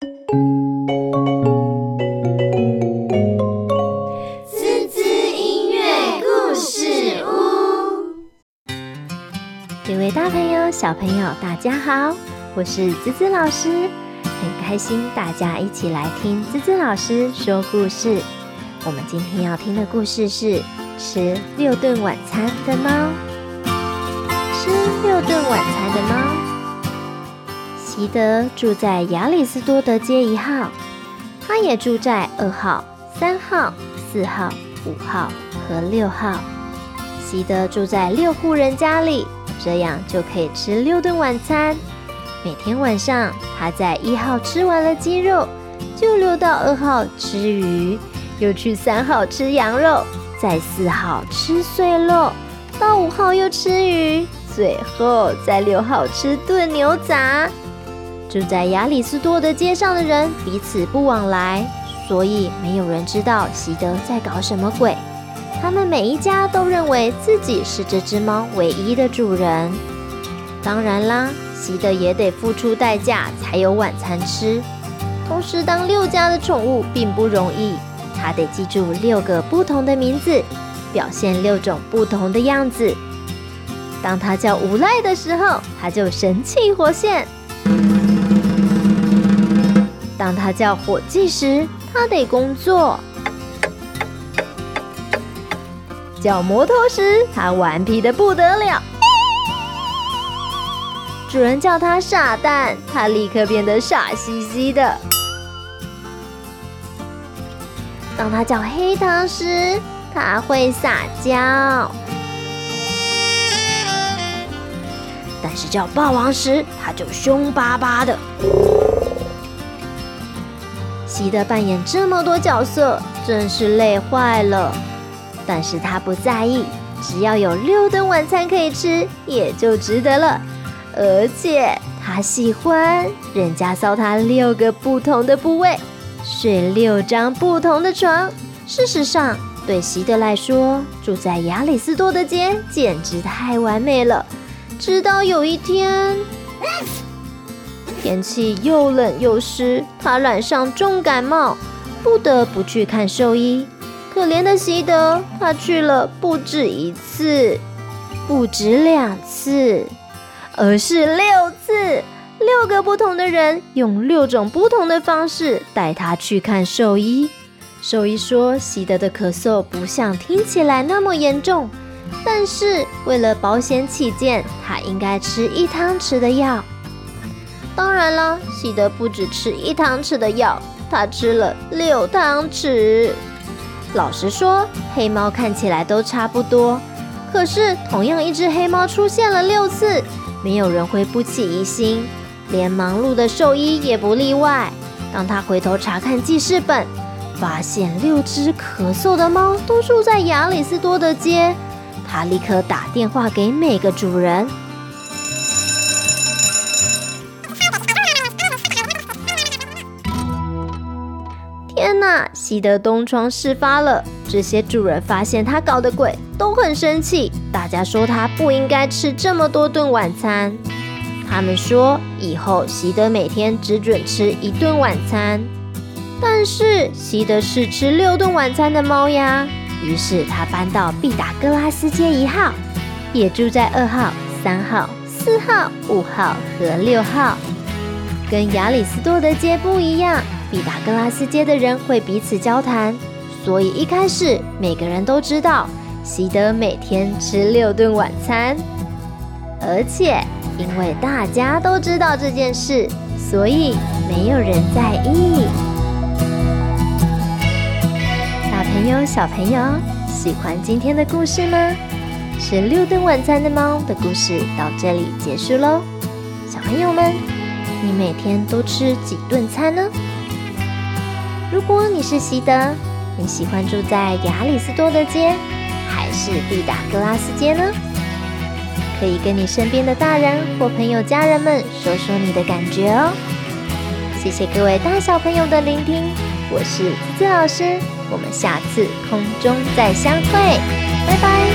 滋滋音乐故事屋，各位大朋友、小朋友，大家好，我是滋滋老师，很开心大家一起来听滋滋老师说故事。我们今天要听的故事是吃六顿晚餐的猫。吃六顿晚餐的猫。席德住在亚里斯多德街一号，他也住在二号、三号、四号、五号和六号。席德住在六户人家里，这样就可以吃六顿晚餐。每天晚上，他在一号吃完了鸡肉，就溜到二号吃鱼，又去三号吃羊肉，在四号吃碎肉，到五号又吃鱼，最后在六号吃炖牛杂。住在亚里斯多德街上的人彼此不往来，所以没有人知道席德在搞什么鬼。他们每一家都认为自己是这只猫唯一的主人。当然啦，席德也得付出代价才有晚餐吃。同时，当六家的宠物并不容易，他得记住六个不同的名字，表现六种不同的样子。当他叫无赖的时候，他就神气活现。当他叫伙计时，他得工作；叫摩托时，他顽皮的不得了。主人叫他傻蛋，他立刻变得傻兮兮的。当他叫黑糖时，他会撒娇；但是叫霸王时，他就凶巴巴的。席德扮演这么多角色，真是累坏了。但是他不在意，只要有六顿晚餐可以吃，也就值得了。而且他喜欢人家搔他六个不同的部位，睡六张不同的床。事实上，对席德来说，住在亚里斯多德街简直太完美了。直到有一天。天气又冷又湿，他染上重感冒，不得不去看兽医。可怜的席德，他去了不止一次，不止两次，而是六次。六个不同的人用六种不同的方式带他去看兽医。兽医说，席德的咳嗽不像听起来那么严重，但是为了保险起见，他应该吃一汤匙的药。当然了，喜德不止吃一汤匙的药，他吃了六汤匙。老实说，黑猫看起来都差不多，可是同样一只黑猫出现了六次，没有人会不起疑心，连忙碌的兽医也不例外。当他回头查看记事本，发现六只咳嗽的猫都住在亚里斯多德街，他立刻打电话给每个主人。天呐！喜德东窗事发了，这些主人发现他搞的鬼，都很生气。大家说他不应该吃这么多顿晚餐。他们说以后喜德每天只准吃一顿晚餐。但是喜德是吃六顿晚餐的猫呀。于是他搬到毕达哥拉斯街一号，也住在二号、三号、四号、五号和六号。跟亚里斯多德街不一样。毕达哥拉斯街的人会彼此交谈，所以一开始每个人都知道席德每天吃六顿晚餐。而且因为大家都知道这件事，所以没有人在意。大朋友、小朋友，喜欢今天的故事吗？吃六顿晚餐的猫的故事到这里结束喽。小朋友们，你每天都吃几顿餐呢？如果你是习德，你喜欢住在亚里斯多德街还是毕达哥拉斯街呢？可以跟你身边的大人或朋友、家人们说说你的感觉哦。谢谢各位大小朋友的聆听，我是滋滋老师，我们下次空中再相会，拜拜。